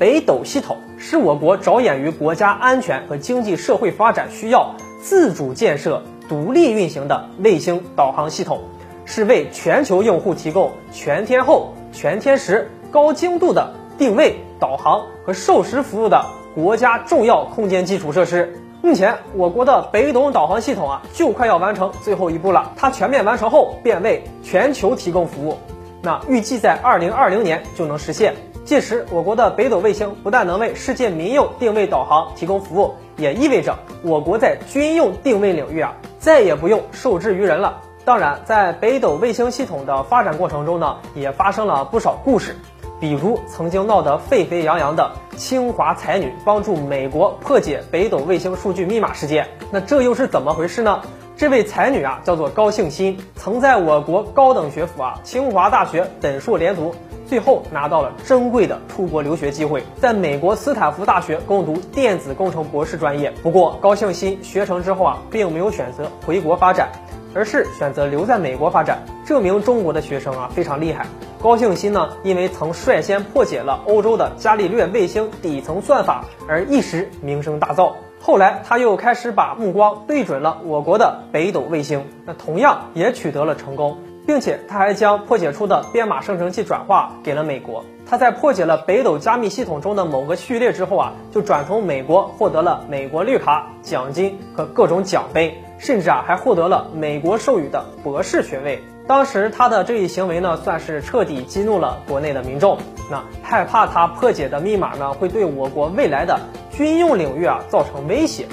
北斗系统是我国着眼于国家安全和经济社会发展需要，自主建设、独立运行的卫星导航系统，是为全球用户提供全天候、全天时、高精度的定位、导航和授时服务的国家重要空间基础设施。目前，我国的北斗导航系统啊，就快要完成最后一步了。它全面完成后，便为全球提供服务。那预计在二零二零年就能实现。届时，我国的北斗卫星不但能为世界民用定位导航提供服务，也意味着我国在军用定位领域啊，再也不用受制于人了。当然，在北斗卫星系统的发展过程中呢，也发生了不少故事。比如曾经闹得沸沸扬扬的清华才女帮助美国破解北斗卫星数据密码事件，那这又是怎么回事呢？这位才女啊叫做高庆欣，曾在我国高等学府啊清华大学本硕连读，最后拿到了珍贵的出国留学机会，在美国斯坦福大学攻读电子工程博士专业。不过高庆新学成之后啊，并没有选择回国发展。而是选择留在美国发展，证明中国的学生啊非常厉害。高庆新呢，因为曾率先破解了欧洲的伽利略卫星底层算法，而一时名声大噪。后来他又开始把目光对准了我国的北斗卫星，那同样也取得了成功，并且他还将破解出的编码生成器转化给了美国。他在破解了北斗加密系统中的某个序列之后啊，就转从美国获得了美国绿卡、奖金和各种奖杯。甚至啊，还获得了美国授予的博士学位。当时他的这一行为呢，算是彻底激怒了国内的民众。那害怕他破解的密码呢，会对我国未来的军用领域啊造成威胁。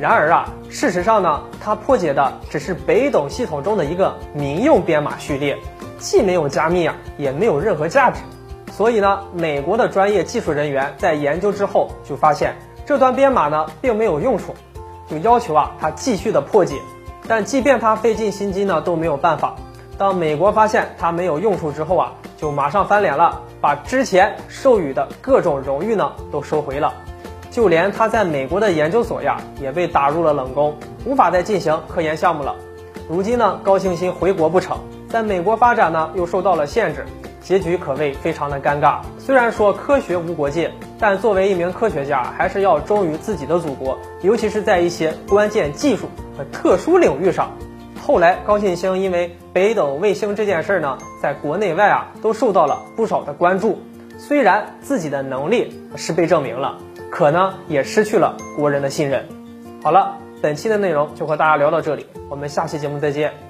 然而啊，事实上呢，他破解的只是北斗系统中的一个民用编码序列，既没有加密啊，也没有任何价值。所以呢，美国的专业技术人员在研究之后就发现，这段编码呢，并没有用处。就要求啊，他继续的破解，但即便他费尽心机呢，都没有办法。当美国发现他没有用处之后啊，就马上翻脸了，把之前授予的各种荣誉呢都收回了。就连他在美国的研究所呀，也被打入了冷宫，无法再进行科研项目了。如今呢，高庆欣回国不成，在美国发展呢又受到了限制。结局可谓非常的尴尬。虽然说科学无国界，但作为一名科学家，还是要忠于自己的祖国，尤其是在一些关键技术和特殊领域上。后来，高庆星因为北斗卫星这件事呢，在国内外啊都受到了不少的关注。虽然自己的能力是被证明了，可呢也失去了国人的信任。好了，本期的内容就和大家聊到这里，我们下期节目再见。